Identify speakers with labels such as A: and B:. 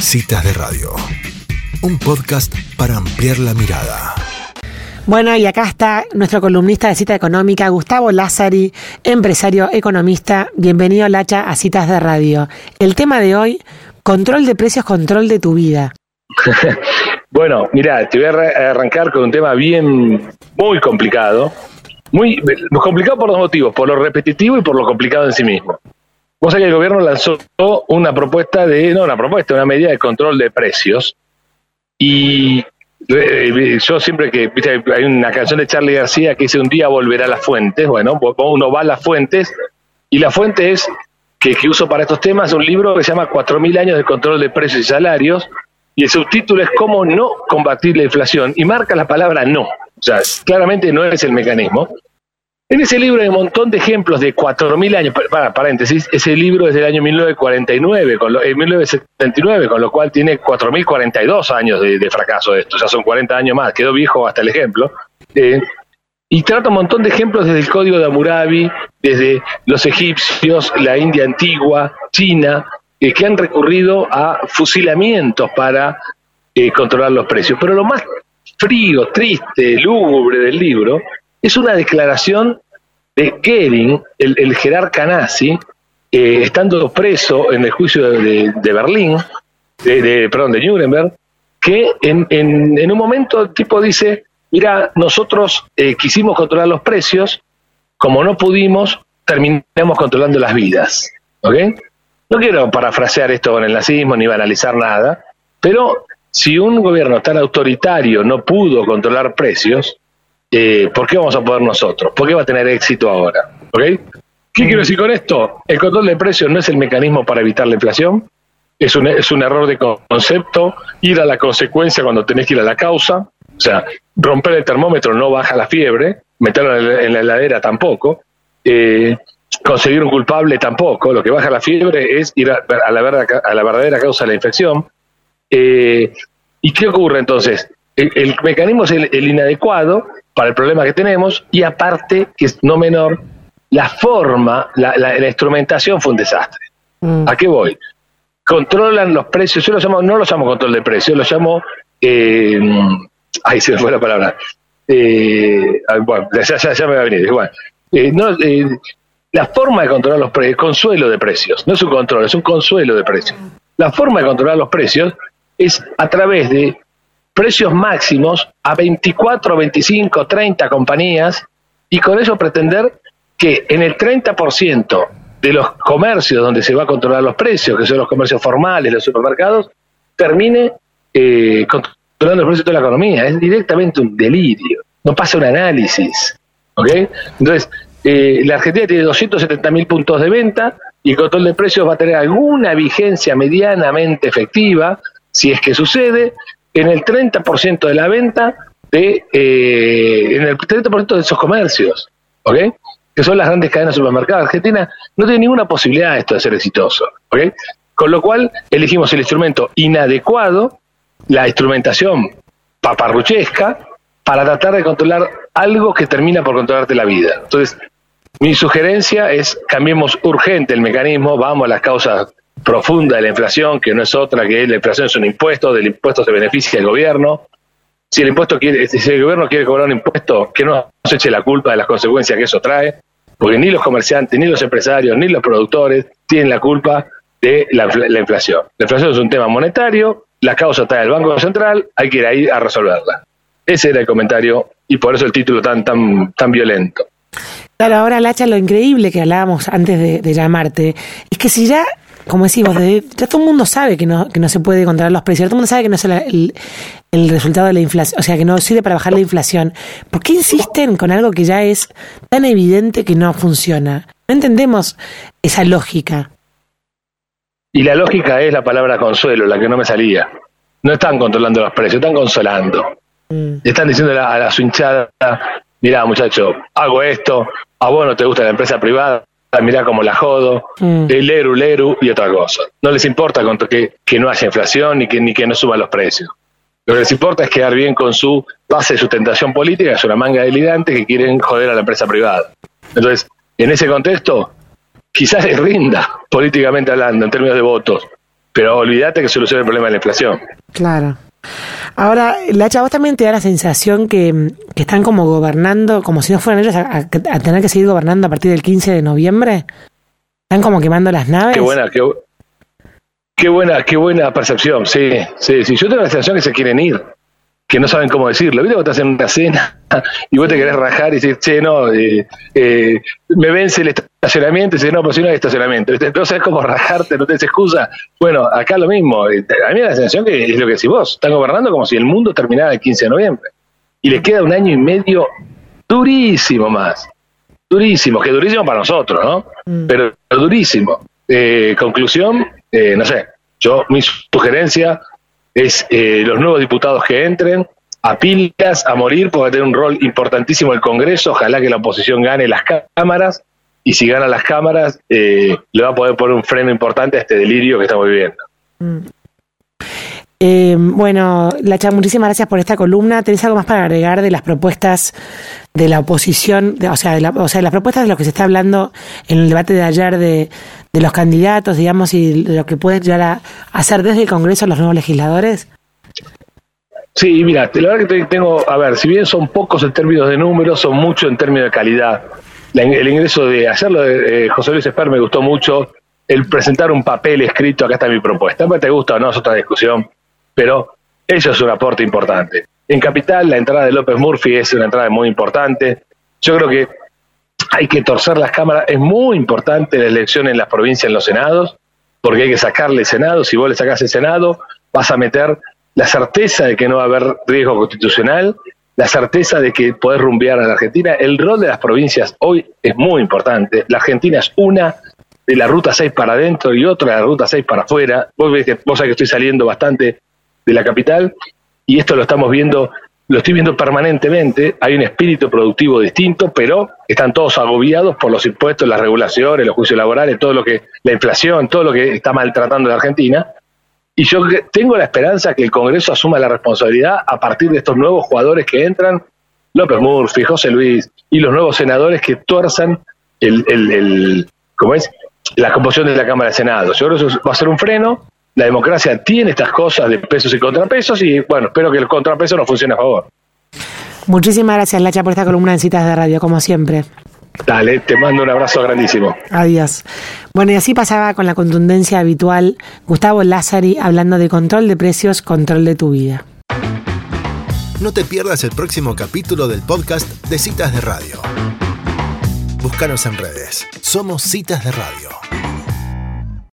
A: Citas de Radio, un podcast para ampliar la mirada.
B: Bueno, y acá está nuestro columnista de Cita Económica, Gustavo Lázari, empresario economista. Bienvenido, Lacha, a Citas de Radio. El tema de hoy, control de precios, control de tu vida.
C: bueno, mira, te voy a arrancar con un tema bien, muy complicado. Muy complicado por dos motivos, por lo repetitivo y por lo complicado en sí mismo. Vos sabés que el gobierno lanzó una propuesta de, no una propuesta, una medida de control de precios. Y eh, yo siempre que, viste, hay una canción de Charlie García que dice un día volverá a las fuentes, bueno, uno va a las fuentes y la fuente es que, que uso para estos temas un libro que se llama 4.000 años de control de precios y salarios y el subtítulo es cómo no combatir la inflación y marca la palabra no. O sea, claramente no es el mecanismo. En ese libro hay un montón de ejemplos de 4.000 años, para paréntesis, ese libro es del año 1949, con lo, 1979, con lo cual tiene 4.042 años de, fracaso de esto, ya son 40 años más, quedó viejo hasta el ejemplo. Eh, y trata un montón de ejemplos desde el código de Hammurabi, desde los egipcios, la India antigua, China, eh, que han recurrido a fusilamientos para eh, controlar los precios. Pero lo más frío, triste, lúgubre del libro es una declaración de Kering, el, jerarca nazi, eh, estando preso en el juicio de, Berlín, de, perdón, de Nuremberg, que en, en, un momento el tipo dice, mira, nosotros eh, quisimos controlar los precios, como no pudimos, terminamos controlando las vidas. ¿Ok? No quiero parafrasear esto con el nazismo ni banalizar nada, pero si un gobierno tan autoritario no pudo controlar precios, eh, ¿por qué vamos a poder nosotros? ¿Por qué va a tener éxito ahora? ¿Okay? ¿Qué quiero decir con esto? El control de precios no es el mecanismo para evitar la inflación, es un, es un error de concepto, ir a la consecuencia cuando tenés que ir a la causa, o sea, romper el termómetro no baja la fiebre, meterlo en la, heladera tampoco, eh, conseguir un culpable tampoco, lo que baja la fiebre es ir a, la, a la verdadera causa de la infección. Eh, ¿Y qué ocurre entonces? El, mecanismo es el, inadecuado para el problema que tenemos y aparte, que es no menor, la forma, la, la, instrumentación fue un desastre. Mm. ¿A qué voy? Controlan los precios, yo lo llamo, no lo llamo control de precios, lo llamo, eh, ay, se me fue la palabra, eh, bueno, ya, me va a venir, igual. Eh, no, eh, la forma de controlar los precios, consuelo de precios, no es un control, es un consuelo de precios. La forma de controlar los precios es a través de precios máximos a 24, 25, 30 compañías y con eso pretender que en el 30% de los comercios donde se va a controlar los precios, que son los comercios formales, los supermercados, termine eh, controlando los precios de toda la economía. Es directamente un delirio. No pasa un análisis. ¿ok? Entonces, eh, la Argentina tiene 270 mil puntos de venta y el control de precios va a tener alguna vigencia medianamente efectiva, si es que sucede, en el 30% de la venta de eh, en el 30% de esos comercios, ¿ok? Que son las grandes cadenas de supermercados. Argentina no tiene ninguna posibilidad esto de ser exitoso, ¿ok? Con lo cual elegimos el instrumento inadecuado, la instrumentación paparruchesca, para tratar de controlar algo que termina por controlarte la vida. Entonces, mi sugerencia es cambiemos urgente el mecanismo, vamos a las causas profunda de la inflación, que no es otra que la inflación es un impuesto, del impuesto se beneficia el gobierno. Si el impuesto quiere, si el gobierno quiere cobrar un impuesto, que no se eche la culpa de las consecuencias que eso trae, porque ni los comerciantes, ni los empresarios, ni los productores tienen la culpa de la, inflación. La inflación es un tema monetario, la causa está en el Banco Central, hay que ir ahí a resolverla. Ese era el comentario y por eso el título tan tan tan violento.
B: Claro, ahora Lacha, lo increíble que hablábamos antes de llamarte es que si ya como decimos, ya todo el mundo sabe que no, que no se puede controlar los precios, todo el mundo sabe que no es el, el, resultado de la inflación, o sea, que no sirve para bajar la inflación. ¿Por qué insisten con algo que ya es tan evidente que no funciona? No entendemos esa lógica.
C: Y la lógica es la palabra consuelo, la que no me salía. No están controlando los precios, están consolando. Mm. Están diciendo a la, a su hinchada, mirá muchacho, hago esto, a vos no te gusta la empresa privada, mirá como la jodo, mm. el leru, leru y otra cosa. No les importa que, que no haya inflación ni que, ni que no suban los precios. Lo que les importa es quedar bien con su base de sustentación política, es una manga de ligantes que quieren joder a la empresa privada. Entonces, en ese contexto, quizás les rinda, políticamente hablando, en términos de votos, pero olvídate que soluciona el problema de la inflación.
B: Claro. Ahora, Lacha, vos también te da la sensación que, que están como gobernando, como si no fueran ellos a tener que seguir gobernando a partir del 15 de noviembre. Están como quemando las naves.
C: Qué buena, qué, qué buena, qué buena percepción. Sí, sí, sí. Yo tengo la sensación que se quieren ir, que no saben cómo decirlo. ¿Viste cuando estás en una cena y vos te querés rajar y decís, che, no, eh, eh, me vence el estacionamiento? Y dices, no, pues si no hay estacionamiento. No sabes cómo rajarte, no tenés excusa. Bueno, acá lo mismo. Eh, A mí me da la sensación que es lo que decís vos. Están gobernando como si el mundo terminara el 15 de noviembre. Y les queda un año y medio durísimo más. Durísimo, que durísimo para nosotros, ¿no?
B: Mm.
C: Pero durísimo. Eh, conclusión, eh, no sé, yo mi sugerencia es eh, los nuevos diputados que entren a pilas, a morir, porque tiene un rol importantísimo el Congreso, ojalá que la oposición gane las cámaras, y si gana las cámaras, eh, le va a poder poner un freno importante a este delirio que estamos viviendo.
B: Eh, bueno, Lacha, muchísimas gracias por esta columna. ¿Tenés algo más para agregar de las propuestas de la oposición? o, sea, de la- o sea, las propuestas de lo que se está hablando en el debate de ayer de, de los candidatos, digamos, y de lo que pueden llegar a hacer desde el Congreso los nuevos legisladores?
C: Sí, mira, la verdad que te- tengo, a ver, si bien son pocos en términos de números, son muchos en términos de calidad. El ingreso de hacerlo de eh, José Luis Esper me gustó mucho, el presentar un papel escrito, acá está mi propuesta. Te gusta o no, es otra discusión, pero eso es un aporte importante. En Capital, la entrada de López Murphy es una entrada muy importante. Yo creo que hay que torcer las cámaras. Es muy importante la elección en las provincias, en los senados, porque hay que sacarle Senado. Si vos le sacás el Senado, vas a meter la certeza de que no va a haber riesgo constitucional, la certeza de que podés rumbear a la Argentina. El rol de las provincias hoy es muy importante. La Argentina es una de la ruta 6 para adentro y otra de la ruta 6 para afuera. Vos, ves que, vos sabés que estoy saliendo bastante de la capital y esto lo estamos viendo, lo estoy viendo permanentemente. Hay un espíritu productivo distinto, pero están todos agobiados por los impuestos, las regulaciones, los juicios laborales, todo lo que, la inflación, todo lo que está maltratando a la Argentina. Y yo tengo la esperanza que el Congreso asuma la responsabilidad a partir de estos nuevos jugadores que entran, López Murphy, José Luis, y los nuevos senadores que tuerzan el, el, el- ¿cómo es? la composición de la Cámara de Senado. Yo creo que eso va a ser un freno. La democracia tiene estas cosas de pesos y contrapesos y bueno, espero que el contrapeso no funcione a favor.
B: Muchísimas gracias, Lacha, por esta columna en citas de radio, como siempre.
C: Dale, te mando un abrazo grandísimo.
B: Adiós. Bueno, y así pasaba con la contundencia habitual Gustavo Lázari hablando de control de precios, control de tu vida.
A: No te pierdas el próximo capítulo del podcast de Citas de Radio. Búscanos en redes. Somos Citas de Radio.